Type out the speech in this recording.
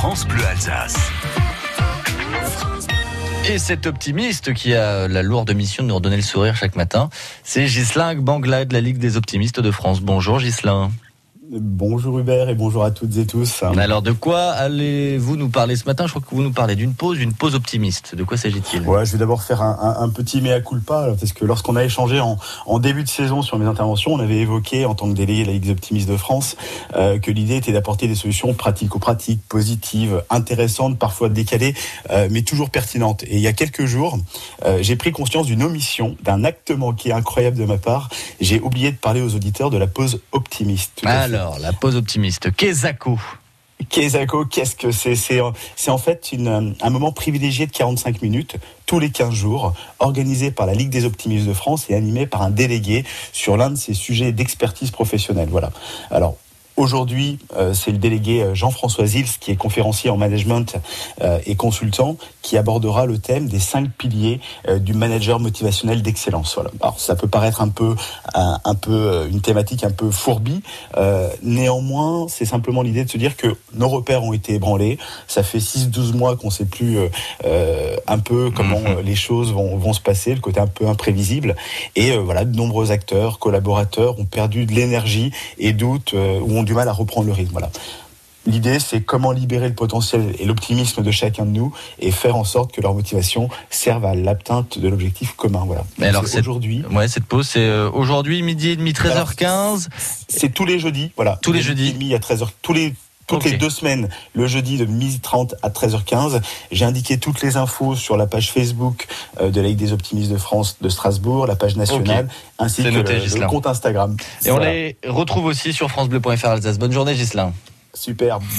France Bleu Alsace. Et cet optimiste qui a la lourde mission de nous redonner le sourire chaque matin, c'est Ghislain Bangla de la Ligue des optimistes de France. Bonjour Ghislain. Bonjour Hubert et bonjour à toutes et tous. Alors de quoi allez-vous nous parler ce matin? Je crois que vous nous parlez d'une pause, d'une pause optimiste. De quoi s'agit-il? Ouais, je vais d'abord faire un, un, petit mea culpa parce que lorsqu'on a échangé en, en, début de saison sur mes interventions, on avait évoqué en tant que délégué de la Ligue des optimistes de France euh, que l'idée était d'apporter des solutions pratico-pratiques, positives, intéressantes, parfois décalées, euh, mais toujours pertinentes. Et il y a quelques jours, euh, j'ai pris conscience d'une omission, d'un acte manqué incroyable de ma part. J'ai oublié de parler aux auditeurs de la pause optimiste. Tout alors, la pause optimiste. Kezako. Kezako, qu'est-ce que c'est? C'est en fait une, un moment privilégié de 45 minutes tous les 15 jours, organisé par la Ligue des optimistes de France et animé par un délégué sur l'un de ces sujets d'expertise professionnelle. Voilà. Alors, Aujourd'hui, euh, c'est le délégué euh, Jean-François Zils, qui est conférencier en management euh, et consultant, qui abordera le thème des cinq piliers du manager motivationnel d'excellence. Voilà. Alors, ça peut paraître un peu, un, peu une thématique un peu fourbie. néanmoins, c'est simplement l'idée de se dire que nos repères ont été ébranlés. Ça fait 6-12 mois qu'on ne sait plus un peu comment mhm. les choses vont, vont, se passer, le côté un peu imprévisible. Et voilà, de nombreux acteurs, collaborateurs ont perdu de l'énergie et doute ou ont du mal à reprendre le rythme. Voilà. L'idée, c'est comment libérer le potentiel et l'optimisme de chacun de nous et faire en sorte que leur motivation serve à l'atteinte de l'objectif commun. Voilà. Mais alors, aujourd'hui. Ouais, cette pause, c'est euh, aujourd'hui, midi et demi, 13h15. C'est tous les jeudis, voilà. Tous les jeudis. Midi à 13h. Tous les toutes les deux semaines, le jeudi de 12h30 à 13h15. J'ai indiqué toutes les infos sur la page Facebook euh, de la Ligue des optimistes de France de Strasbourg, la page nationale, ainsi que le, compte Instagram. Et on les retrouve aussi sur francebleu.fr Alsace. Bonne journée Gislain. Super.